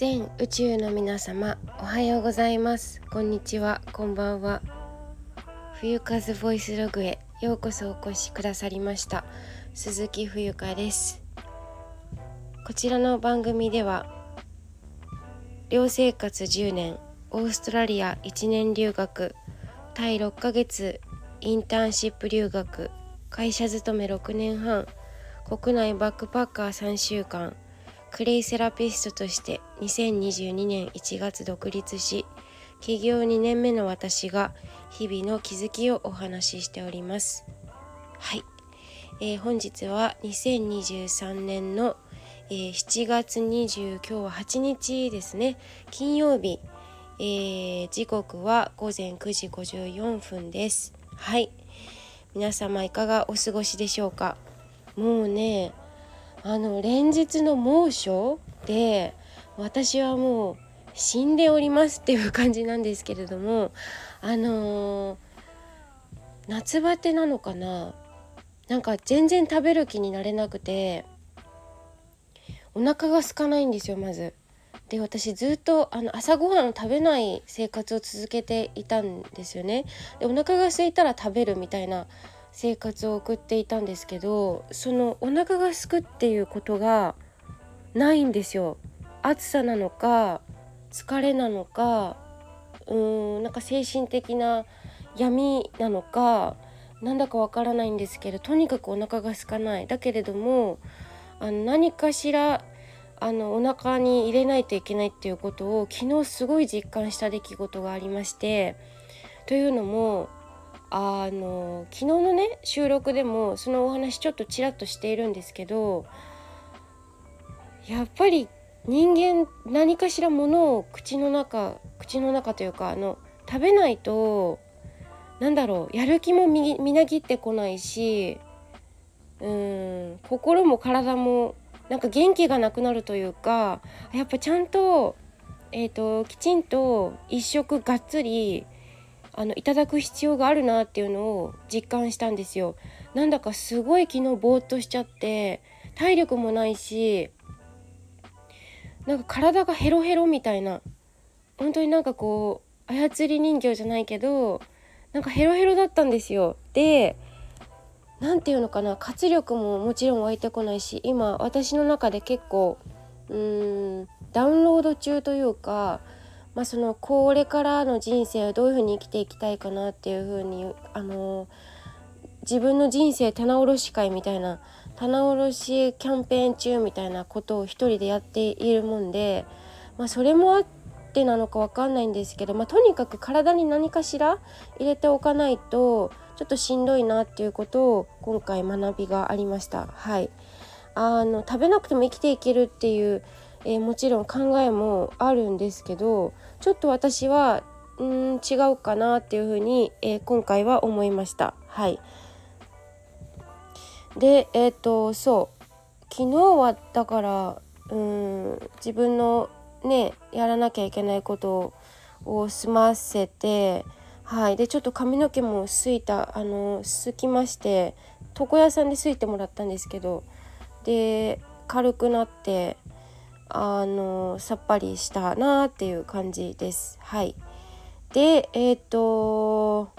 全宇宙の皆様おはようございます。こんにちは。こんばんは。冬風ボイスログへようこそお越しくださりました。鈴木冬香です。こちらの番組では寮生活10年オーストラリア1年留学タイ6ヶ月インターンシップ留学会社勤め6年半国内バックパッカー3週間クレイセラピストとして2022年1月独立し起業2年目の私が日々の気づきをお話ししております。はい、えー、本日は2023年の、えー、7月20今日は8日ですね。金曜日、えー、時刻は午前9時54分です。はい。皆様いかがお過ごしでしょうか？もうねあの連日の猛暑で私はもう死んでおりますっていう感じなんですけれどもあのー、夏バテなのかな？なんか全然食べる気になれなくてお腹が空かないんですよまず。で私ずっとあの朝ごはんを食べない生活を続けていたんですよね。でお腹が空いたら食べるみたいな生活を送っていたんですけどそのお腹がすくっていうことがないんですよ。暑さなのか疲れなのかうーんなんか精神的な闇なのかなんだかわからないんですけどとにかくお腹が空かないだけれどもあの何かしらあのお腹に入れないといけないっていうことを昨日すごい実感した出来事がありましてというのもあの昨日のね収録でもそのお話ちょっとちらっとしているんですけどやっぱり人間何かしらものを口の中口の中というかあの食べないとなんだろうやる気もみみなぎってこないしうん心も体もなんか元気がなくなるというかやっぱちゃんと,、えーときちんと一食がっつりあのいただく必要があるなっていうのを実感したんですよ。なんだかすごい昨日ぼーっとしちゃって体力もないしなんか体がヘロヘロみたいな。本当になんかこう操り人形じゃないけどなんかヘロヘロだったんですよ。で何て言うのかな活力ももちろん湧いてこないし今私の中で結構うーんダウンロード中というかまあ、そのこれからの人生をどういうふうに生きていきたいかなっていうふうにあの自分の人生棚卸し会みたいな棚卸しキャンペーン中みたいなことを一人でやっているもんで、まあ、それもあってなのか分かんないんですけど、まあ、とにかく体に何かしら入れておかないとちょっとしんどいなっていうことを今回学びがありました。はいあの食べなくても生きていけるっていうえー、もちろん考えもあるんですけどちょっと私はうん違うかなっていうふうに、えー、今回は思いました。はい。でえっ、ー、とそう。昨日はだからうん自分のねやらなきゃいけないことを済ませてはい。でちょっと髪の毛もすいたあのすきまして床屋さんですいてもらったんですけどで軽くなってあのさっぱりしたなっていう感じです。はい。でえっ、ー、と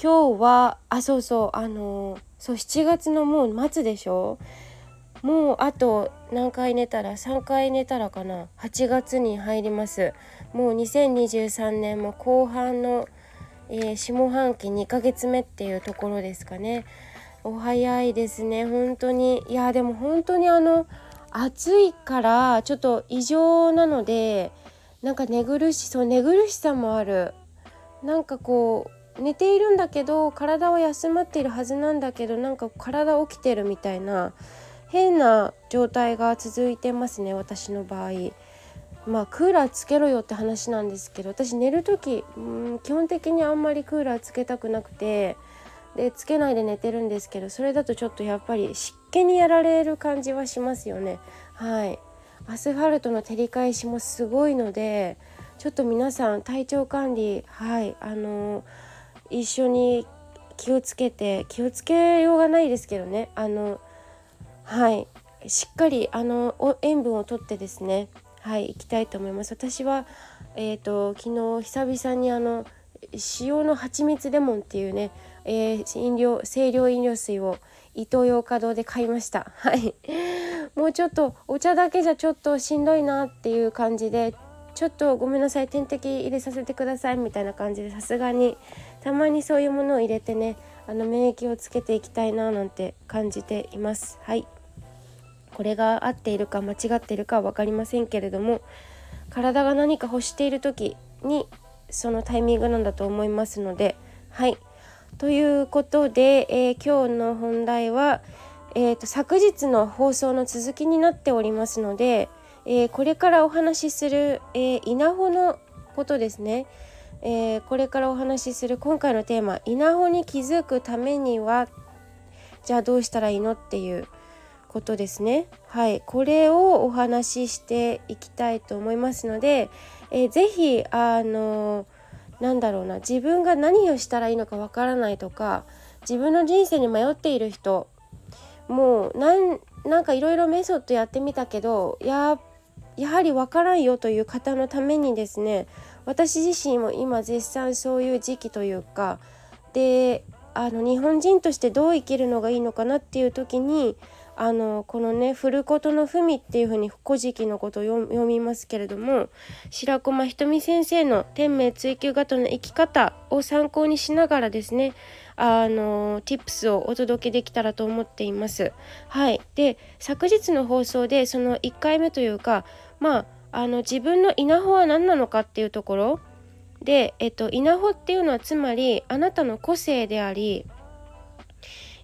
今日はあそうそうあのそう7月のもう末でしょ？もうあと何回寝たら？3回寝たらかな？8月に入ります。もう2023年も後半の、えー、下半期2ヶ月目っていうところですかね。お早いですね。本当に。いやでも本当にあの暑いからちょっと異常なのでなんか寝苦しそう寝苦しさもあるなんかこう寝ているんだけど体は休まっているはずなんだけどなんか体起きてるみたいな変な状態が続いてますね私の場合。まあクーラーつけろよって話なんですけど私寝る時うん基本的にあんまりクーラーつけたくなくてでつけないで寝てるんですけどそれだとちょっとやっぱり湿気にやられる感じはしますよね。はい。アスファルトの照り返しもすごいのでちょっと皆さん体調管理はい。あの一緒に気をつけて気をつけようがないですけどね。あのはい。しっかりあの塩分をとってですねはい。行きたいと思います。私はえっ、ー、と昨日久々にあの塩の蜂蜜レモンっていうね、えー、飲料清涼飲料水をイトーヨーカドーで買いました。はい。もうちょっとお茶だけじゃちょっとしんどいなっていう感じでちょっとごめんなさい点滴入れさせてくださいみたいな感じでさすがにたまにそういうものを入れてねあの免疫をつけていきたいななんて感じています。はい。これが合っているか間違っているかは分かりませんけれども体が何か欲している時にそのタイミングなんだと思いますのではい。ということで、えー、今日の本題は、えーと、昨日の放送の続きになっておりますので、えー、これからお話しする、えー、稲穂のことですね、えー、これからお話しする今回のテーマ「稲穂に気づくためにはじゃあどうしたらいいの?」っていうことですねはいこれをお話ししていきたいと思いますので、えー、ぜひあのなんだろうな自分が何をしたらいいのかわからないとか自分の人生に迷っている人もうなんなんかいろいろメソッドやってみたけどややはりわからんよという方のためにですね私自身も今絶賛そういう時期というかであの日本人としてどう生きるのがいいのかなっていう時にあのこのね「古事の文」っていうふうに「古事記」のことを読みますけれども白駒ひとみ先生の天命追求型の生き方を参考にしながらですねあの tips をお届けできたらと思っています。はい、で昨日の放送でその1回目というかまああの自分の稲穂は何なのかっていうところで、えっと、稲穂っていうのはつまりあなたの個性であり、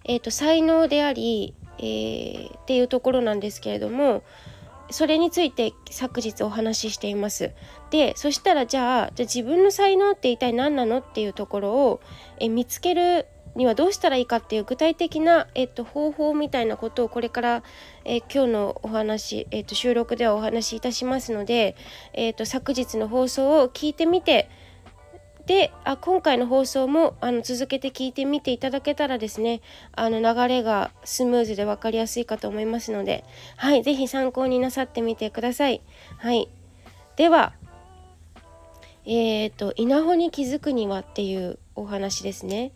えっと、才能でありえー、っていうところなんですけれどもそれについて昨日お話ししています。でそしたらじゃあじゃ自分の才能って一体何なのっていうところをえ見つけるにはどうしたらいいかっていう具体的な、えっと、方法みたいなことをこれから、え今日のお話、えっと、収録ではお話しいたしますので、えっと、昨日の放送を聞いてみてであ今回の放送もあの続けて聞いてみていただけたらですねあの流れがスムーズで分かりやすいかと思いますのではい是非参考になさってみてください。はいではえっ、ー、と稲穂に気づくにはっていうお話ですね。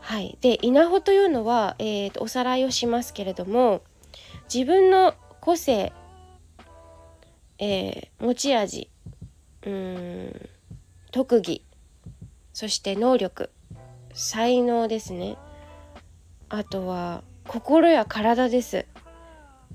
はい、で稲穂というのは、えーと、おさらいをしますけれども自分の個性、えー、持ち味うん特技そして能力才能ですね。あとは心や体です。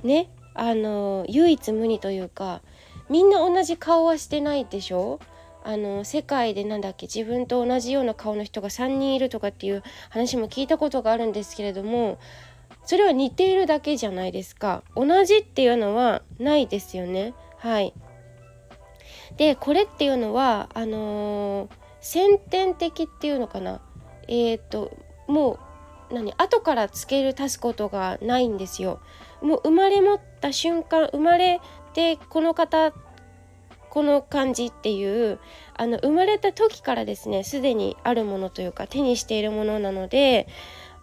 ねあの唯一無二というかみんな同じ顔はしてないでしょ？あの世界でなんだっけ自分と同じような顔の人が3人いるとかっていう話も聞いたことがあるんですけれどもそれは似ているだけじゃないですか。同じっていうのはないですよね。はい。でこれっていうのはあのー、先天的っていうのかな？えっ、ともう何？後からつける足すことがないんですよ。もう生まれ持った瞬間生まれてこの方この感じっていうあの生まれた時からですねすでにあるものというか手にしているものなので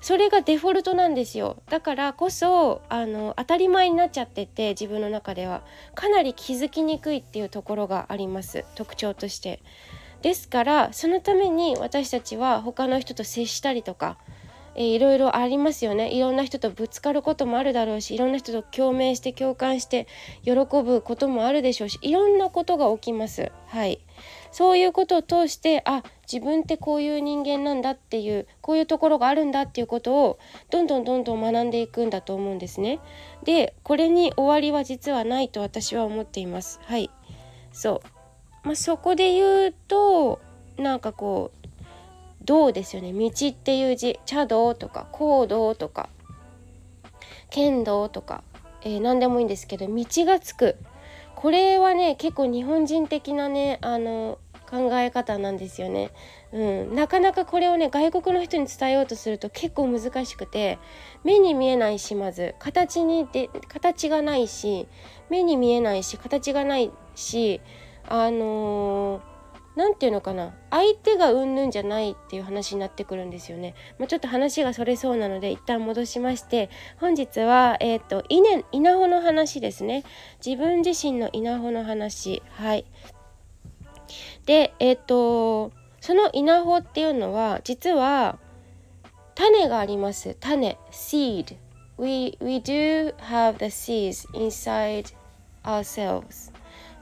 それがデフォルトなんですよ。だからこそあの当たり前になっちゃってて自分の中では。かなり気づきにくいっていうところがあります。特徴として。ですからそのために私たちは他の人と接したりとかえー、いろいろありますよね。いろんな人とぶつかることもあるだろうしいろんな人と共鳴して共感して喜ぶこともあるでしょうしいろんなことが起きます。はい。そういうことを通してあ自分ってこういう人間なんだっていうこういうところがあるんだっていうことをどんどんどんどん学んでいくんだと思うんですね。でこれに終わりは実はないと私は思っています。はい。そう。まあ、そこで言うとなんかこう「道」ですよね「道」っていう字「茶道」とか「行動」とか「剣道」とか、えー、何でもいいんですけど道がつく。これはね結構日本人的なねあの考え方なんですよね。うん、なかなかこれをね外国の人に伝えようとすると結構難しくて目に見えないしまず。形にで形がないし目に見えないし形がないしあのー、何て言うのかな。相手がうんぬんじゃないっていう話になってくるんですよね。まあ、ちょっと話がそれそうなので一旦戻しまして本日は、えーと、稲稲穂の話ですね。自分自身の稲穂の話。はい。でえっ、ー、とその稲穂っていうのは実は種があります。種 seed. We, we do have the seeds inside ourselves.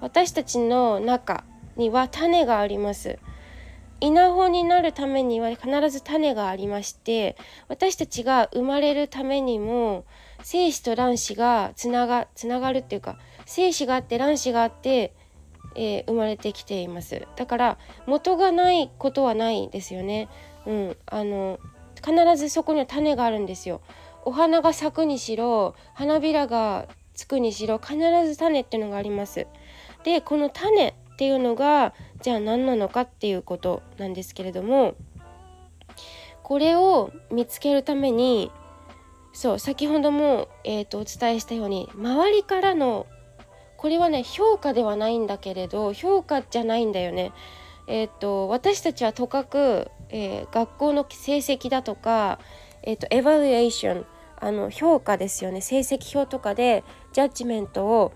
私たちの中には種があります。稲穂になるためには必ず種がありまして私たちが生まれるためにも精子と卵子がつながつながるっていうか精子があって卵子があって、えー、生まれてきています。だから元がないことはないですよね。うん。あの必ずそこには種があるんですよ。お花が咲くにしろ花びらがつくにしろ必ず種っていうのがあります。でこの種っていうのがじゃあ何なのかっていうことなんですけれどもこれを見つけるためにそう先ほども、えーと、お伝えしたように周りからのこれはね評価ではないんだけれど評価じゃないんだよね。えーと、私たちはとかく、えー、学校の成績だとか、えーとエバリエーションあの評価ですよね成績表とかでジャッジメントを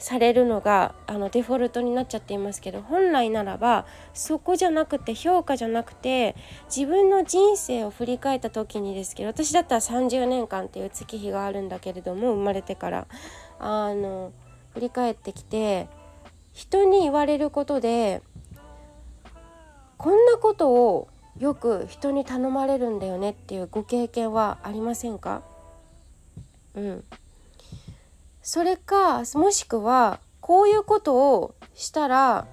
されるのがあのデフォルトになっちゃっていますけど本来ならばそこじゃなくて評価じゃなくて自分の人生を振り返った時にですけど私だったら30年間っていう月日があるんだけれども生まれてからあの振り返ってきて人に言われることでこんなことをよく人に頼まれるんだよねっていうご経験はありませんか？うん。それかもしくはこういうことをしたら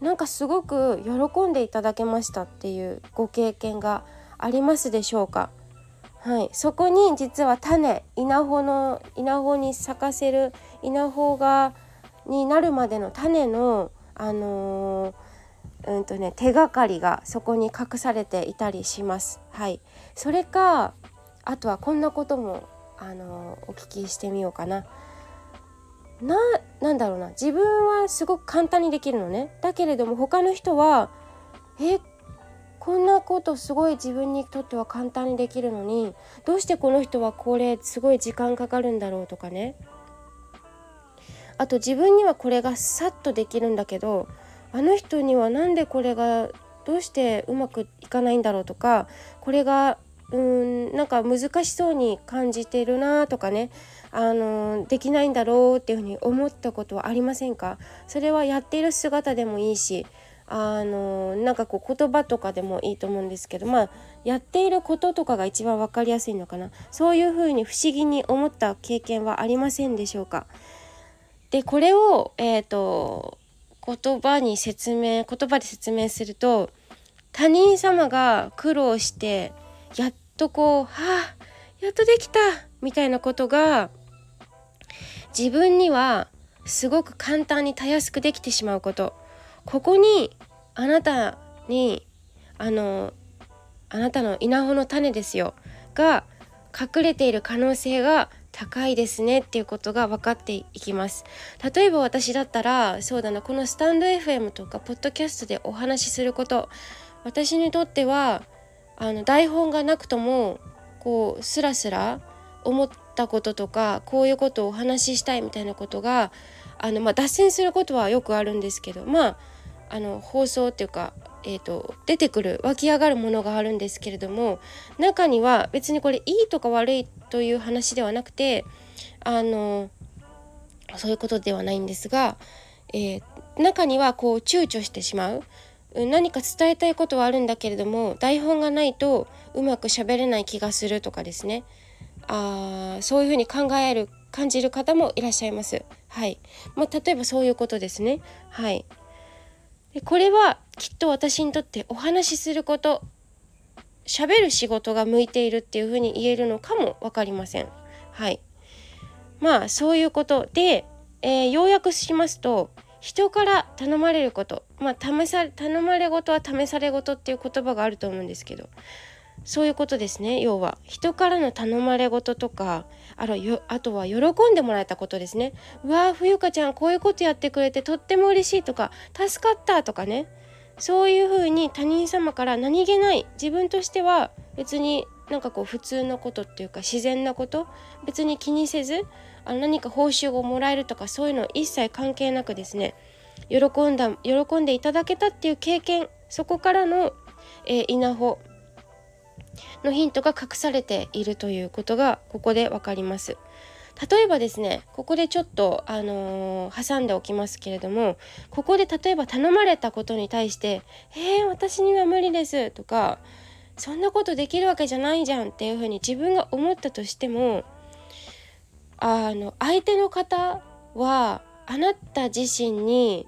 なんかすごく喜んでいただけましたっていうご経験がありますでしょうか？はい、そこに実は種稲穂の稲穂に咲かせる稲穂がになるまでの種のあのー、うんとね手がかりがそこに隠されていたりします。はい、それかあとはこんなこともあのー、お聞きしてみようかな。ななんだろうな自分はすごく簡単にできるのねだけれども他の人はえこんなことすごい自分にとっては簡単にできるのにどうしてこの人はこれすごい時間かかるんだろうとかねあと自分にはこれがさっとできるんだけどあの人には何でこれがどうしてうまくいかないんだろうとかこれがうんなんか難しそうに感じてるなとかねあのできないんだろうっていうふうに思ったことはありませんか？それはやっている姿でもいいしあのなんかこう言葉とかでもいいと思うんですけどまあやっていることとかが一番分かりやすいのかな。そういうふうに不思議に思った経験はありませんでしょうか？でこれを、えーと、言葉に説明言葉で説明すると他人様が苦労してやっとこう「はあやっとできた!」みたいなことが自分にはすごく簡単にたやすくできてしまうことここにあなたにあのあなたの稲穂の種ですよが隠れている可能性が高いですねっていうことが分かっていきます。例えば私だったらそうだなこのスタンド FM とかポッドキャストでお話しすること。私にとってはあの台本がなくともこうスラスラ思ったこととかこういうことをお話ししたいみたいなことがあの、まあ、脱線することはよくあるんですけどまああの放送っていうか、えーと、出てくる湧き上がるものがあるんですけれども中には別にこれいいとか悪いという話ではなくてあのそういうことではないんですが、えー、中にはこう躊躇してしまう何か伝えたいことはあるんだけれども台本がないとうまく喋れない気がするとかですねあそういうふうに考える感じる方もいらっしゃいます。はいまあ、例えばそういうことですね。はいこれはきっと私にとってお話しすること喋る仕事が向いているっていうふうに言えるのかも分かりません。はい。まあそういうこと。で、えー、要約しますと人から頼まれること。まあ試さ頼まれ事は試され事っていう言葉があると思うんですけどそういうことですね要は。人からの頼まれ事とかあらよあとは喜んでもらえたことですね。わー冬香ちゃんこういうことやってくれてとっても嬉しいとか助かったとかね。そういうふうに他人様から何気ない自分としては別になんかこう普通のことっていうか自然なこと別に気にせずあの何か報酬をもらえるとかそういうの一切関係なくですね喜んだ喜んでいただけたっていう経験そこからの、えー、稲穂のヒントが隠されているということがここで分かります。例えばですねここでちょっと、あのー、挟んでおきますけれどもここで例えば頼まれたことに対して「えー、私には無理です」とか「そんなことできるわけじゃないじゃん」っていうふうに自分が思ったとしてもあの相手の方はあなた自身に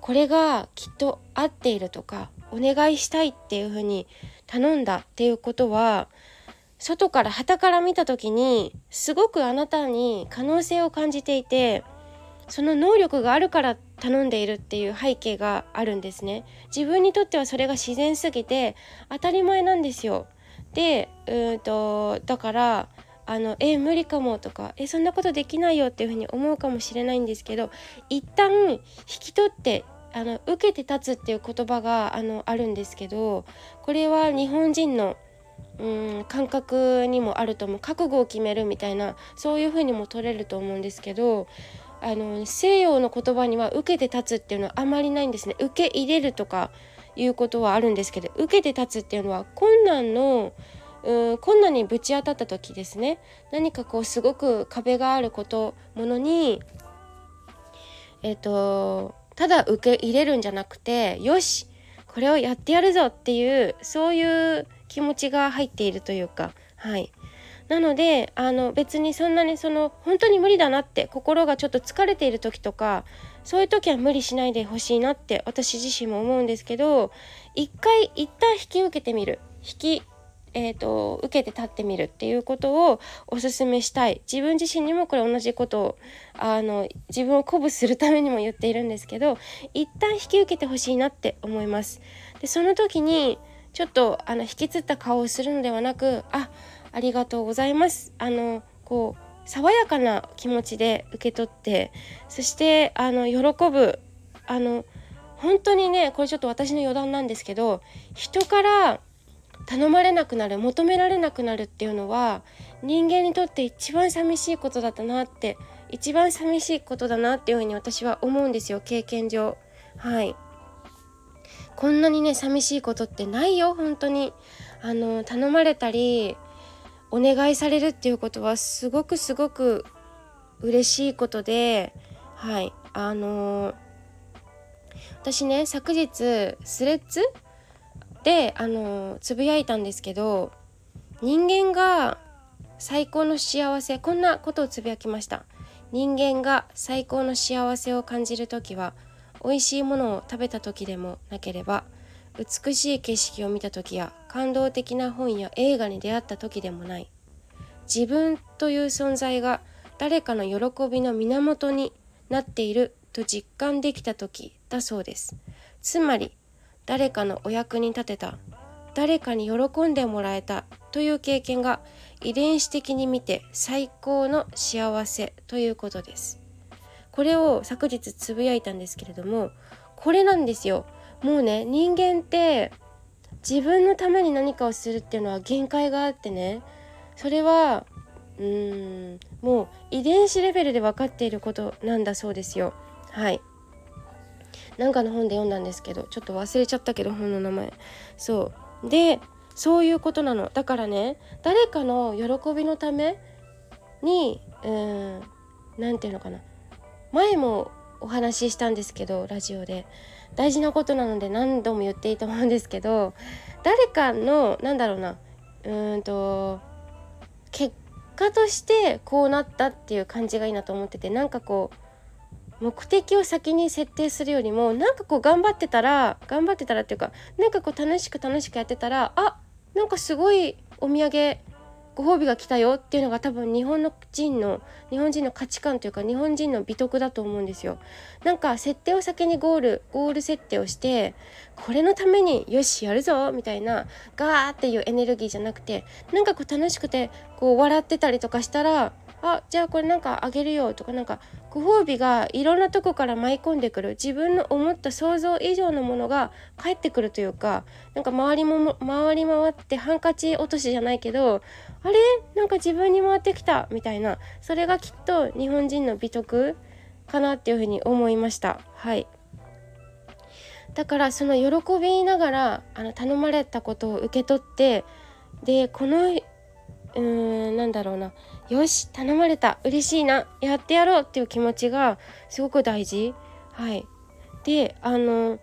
これがきっと合っているとかお願いしたいっていうふうに頼んだっていうことは外から旗から見た時にすごくあなたに可能性を感じていてその能力があるから頼んでいるっていう背景があるんですね。自分にとってはそれが自然すぎて当たり前なんですよ。でうんとだからあのえ無理かもとかえそんなことできないよっていうふうに思うかもしれないんですけど一旦引き取ってあの受けて立つっていう言葉があのあるんですけどこれは日本人のうん感覚にもあると思う。覚悟を決めるみたいなそういうふうにも取れると思うんですけどあの西洋の言葉には受けて立つっていうのはあまりないんですね。受け入れるとかいうことはあるんですけど受けて立つっていうのは困難のうん困難にぶち当たった時ですね。何かこうすごく壁があることものにえっ、ー、とただ受け入れるんじゃなくてよしこれをやってやるぞっていうそういう気持ちが入っているというか。はい。なのであの別にそんなにその本当に無理だなって心がちょっと疲れている時とかそういう時は無理しないでほしいなって私自身も思うんですけど一回一旦引き受けてみる。引きえーと、受けて立ってみるっていうことをおすすめしたい自分自身にもこれ同じことをあの自分を鼓舞するためにも言っているんですけど一旦引き受けてほしいなって思います。でその時にちょっとあの引きつった顔をするのではなくあありがとうございますあのこう爽やかな気持ちで受け取ってそしてあの喜ぶあの本当にねこれちょっと私の余談なんですけど人から頼まれなくなる求められなくなるっていうのは人間にとって一番寂しいことだったなって一番寂しいことだなっていうふうに私は思うんですよ経験上。はい。こんなにね寂しいことってないよ本当に。あの頼まれたりお願いされるっていうことはすごくすごく嬉しいことではい。あの私ね昨日スレッズであのつぶやいたんですけど人間が最高の幸せこんなことをつぶやきました。人間が最高の幸せを感じる時は美味しいものを食べた時でもなければ美しい景色を見た時や感動的な本や映画に出会った時でもない。自分という存在が誰かの喜びの源になっていると実感できた時だそうです。つまり誰かのお役に立てた。誰かに喜んでもらえた。という経験が遺伝子的に見て最高の幸せ。ということです。これを昨日つぶやいたんですけれどもこれなんですよ。もうね人間って自分のために何かをするっていうのは限界があってね。それはうーんもう遺伝子レベルで分かっていることなんだそうですよ。はい。なんかの本で読んだんですけどちょっと忘れちゃったけど本の名前。そう。でそういうことなの。だからね誰かの喜びのためにうん何て言うのかな。前もお話ししたんですけどラジオで。大事なことなので何度も言っていいと思うんですけど誰かのなんだろうな。うんと結果としてこうなったっていう感じがいいなと思っててなんかこう目的を先に設定するよりもなんかこう頑張ってたら頑張ってたらっていうかなんかこう楽しく楽しくやってたらあなんかすごいお土産ご褒美が来たよっていうのが多分日本の人の日本人の価値観というか日本人の美徳だと思うんですよ。なんか設定を先にゴールゴール設定をしてこれのためによしやるぞみたいなガーっていうエネルギーじゃなくてなんかこう楽しくてこう笑ってたりとかしたらあじゃあこれなんかあげるよとかなんかご褒美がいろんなとこから舞い込んでくる。自分の思った想像以上のものが返ってくるというかなんか周りも回り回ってハンカチ落としじゃないけどあれ？なんか自分に回ってきた？みたいな。それがきっと日本人の美徳？かなっていうふうに思いました。はい。だからその喜びながらあの頼まれたことを受け取ってでこのうーんなんだろうな。よし頼まれた。嬉しいな。やってやろうっていう気持ちがすごく大事。はい。であの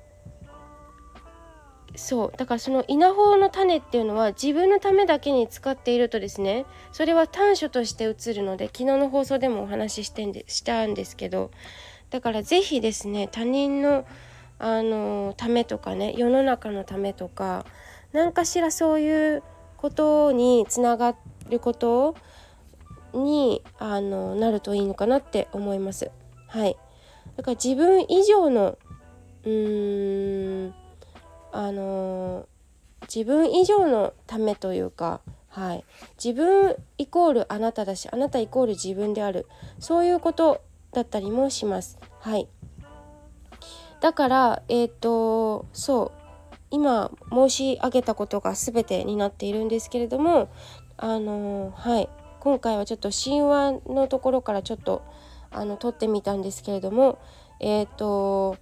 そう。だからその稲穂の種っていうのは自分のためだけに使っているとですねそれは短所として映るので昨日の放送でもお話ししてんでしたんですけどだから是非ですね他人のあのためとかね世の中のためとか何かしらそういうことにつながってることにあのなるといいのかなって思います。はい、だから自分以上のうーんあの自分以上のためというか、はい、自分イコールあなただしあなたイコール自分である。そういうことだったりもします。はい、だからえっ、ー、とそう。今申し上げたことが全てになっているんですけれどもあのはい。今回はちょっと神話のところからちょっとあの撮ってみたんですけれどもえっ、ー、と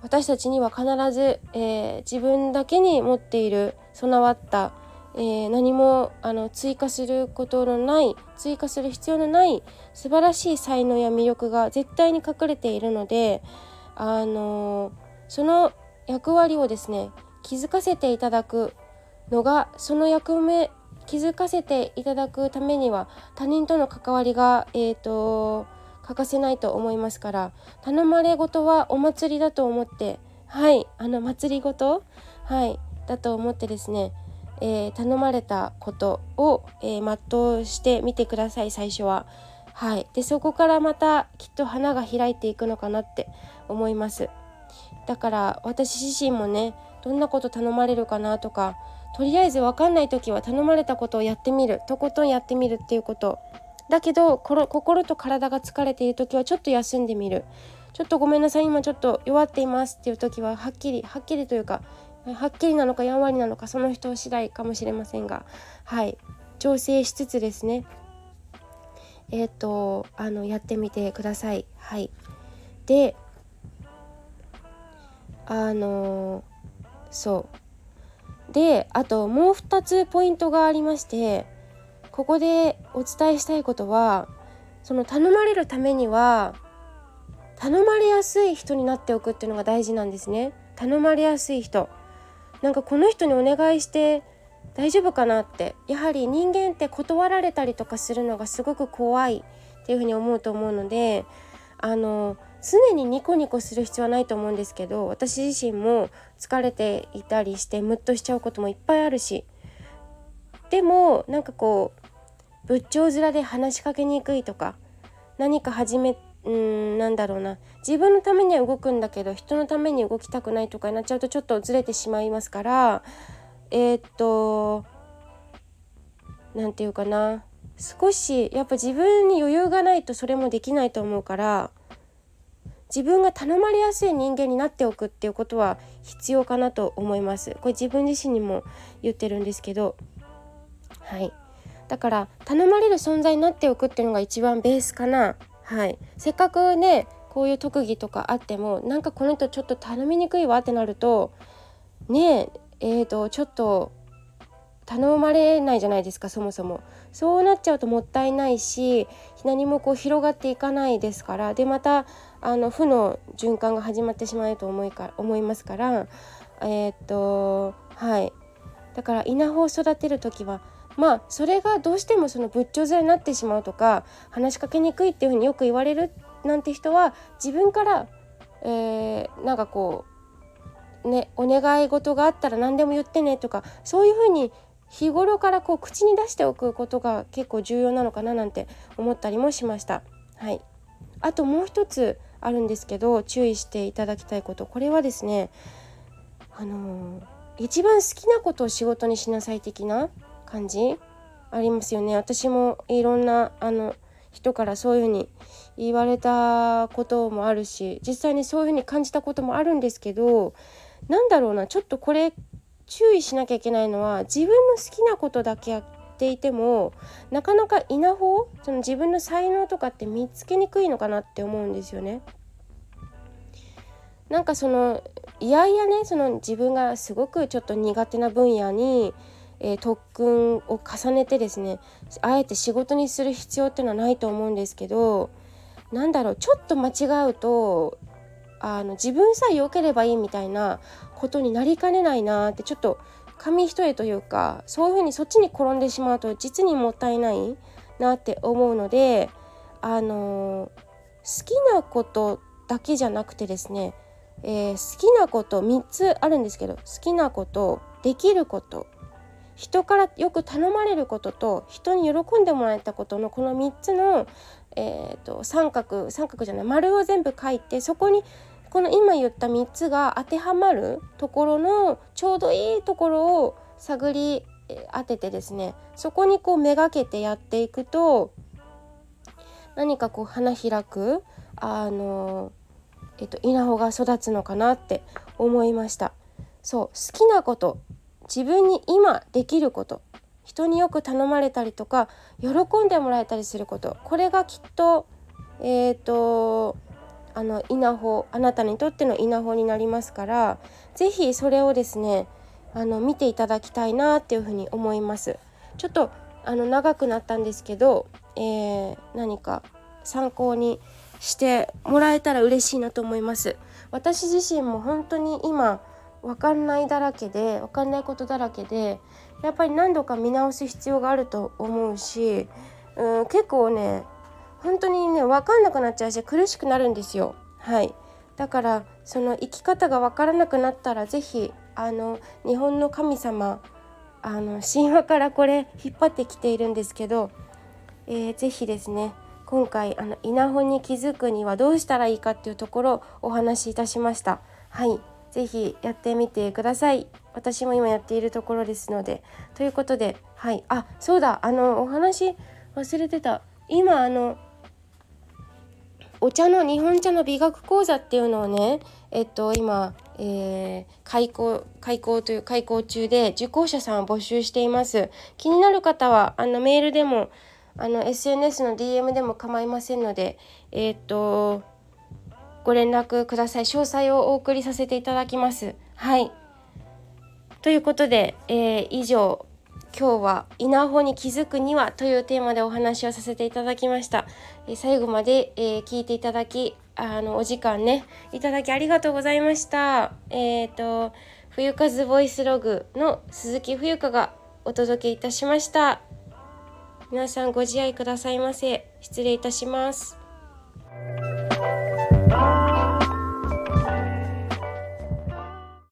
私たちには必ず、えー、自分だけに持っている備わった、えー、何もあの追加することのない追加する必要のない素晴らしい才能や魅力が絶対に隠れているので、あのー、その役割をですね気づかせていただくのがその役目気づかせていただくためには他人との関わりがえっ、と欠かせないと思いますから頼まれ事はお祭りだと思ってはいあの祭りごとはいだと思ってですね、えー、頼まれたことを、えー、全うしてみてください最初は。はい、でそこからまたきっと花が開いていくのかなって思いますだから私自身もねどんなこと頼まれるかなとかとりあえず分かんない時は頼まれたことをやってみる。とことんやってみるっていうこと。だけど心と体が疲れている時はちょっと休んでみる。ちょっとごめんなさい。今ちょっと弱っていますっていう時ははっきりはっきりというかはっきりなのかやんわりなのかその人次第かもしれませんが。はい。調整しつつですね。えっ、ー、とあのやってみてください。はい。であのそう。であともう2つポイントがありましてここでお伝えしたいことはその頼まれるためには頼まれやすい人になっておくっていうのが大事なんですね。頼まれやすい人。なんかこの人にお願いして大丈夫かなってやはり人間って断られたりとかするのがすごく怖いっていうふうに思うと思うのであの常にニコニコする必要はないと思うんですけど私自身も疲れていたりしてムッとしちゃうこともいっぱいあるしでもなんかこう仏頂面で話しかけにくいとか何か始めうんなんだろうな。自分のためには動くんだけど人のために動きたくないとかになっちゃうとちょっとずれてしまいますからえー、っと何て言うかな。少しやっぱ自分に余裕がないとそれもできないと思うから自分が頼まれやすい人間になっておくっていうことは必要かなと思います。これ自分自身にも言ってるんですけど。はい。だから頼まれる存在になっておくっていうのが一番ベースかな。はい。せっかくねこういう特技とかあってもなんかこの人ちょっと頼みにくいわってなるとねええーとちょっと頼まれないじゃないですかそもそも。そうなっちゃうともったいないし何もこう広がっていかないですから。でまたあの負の循環が始まってしまうと思いか思いますからえっ、とはいだから稲穂を育てる時はまあそれがどうしてもその仏頂面になってしまうとか話しかけにくいっていうふうによく言われるなんて人は自分から、えー、なんかこうねお願い事があったら何でも言ってねとかそういうふうに日頃からこう口に出しておくことが結構重要なのかななんて思ったりもしました。はい、あともう一つあるんですけど注意していただきたいこと。これはですねあの、一番好きなことを仕事にしなさい的な感じありますよね。私もいろんなあの人からそういうふうに言われたこともあるし実際にそういうふうに感じたこともあるんですけどなんだろうなちょっとこれ注意しなきゃいけないのは自分の好きなことだけやっていてもなかなか稲穂その自分の才能とかって見つけにくいのかなって思うんですよね。なんかそのいやいやねその自分がすごくちょっと苦手な分野に、えー、特訓を重ねてですねあえて仕事にする必要っていうのはないと思うんですけどなんだろうちょっと間違うとあの自分さえ良ければいいみたいなことになりかねないなってちょっと紙一重というかそういうふうにそっちに転んでしまうと実にもったいないなって思うのであの好きなことだけじゃなくてですねえー、好きなこと3つあるんですけど好きなことできること人からよく頼まれることと人に喜んでもらえたことのこの3つの、えーと、三角三角じゃない丸を全部書いてそこにこの今言った3つが当てはまるところのちょうどいいところを探り当ててですねそこにこうめがけてやっていくと何かこう花開くあのえっと、稲穂が育つのかなって思いました。そう好きなこと自分に今できること人によく頼まれたりとか喜んでもらえたりすることこれがきっとえっ、ー、とあの稲穂あなたにとっての稲穂になりますから是非それをですねあの見ていただきたいなっていうふうに思います。ちょっとあの長くなったんですけど、えー、何か参考にしてもらえたら嬉しいなと思います。私自身も本当に今分かんないだらけで分かんないことだらけでやっぱり何度か見直す必要があると思うし、うん、結構ね本当にね分かんなくなっちゃうし苦しくなるんですよ。はい。だからその生き方が分からなくなったら是非あの日本の神様あの神話からこれ引っ張ってきているんですけど、えー、ぜひですね今回あの稲穂に気づくにはどうしたらいいかっていうところをお話しいたしました。はい。是非やってみてください。私も今やっているところですので。ということではい。あそうだ。あのお話忘れてた。今あのお茶の日本茶の美学講座っていうのをねえっと今、えー、開講開講という開講中で受講者さんを募集しています。気になる方はあのメールでもあの SNS の DM でも構いませんのでえっ、とご連絡ください。詳細をお送りさせていただきます。はい。ということで、えー、以上今日は「稲穂に気づくには」というテーマでお話をさせていただきました、え、最後まで、えー、聞いていただきあのお時間ねいただきありがとうございました。えっ、と冬風ボイスログの鈴木冬香がお届けいたしました。皆さんご自愛くださいませ。失礼いたします。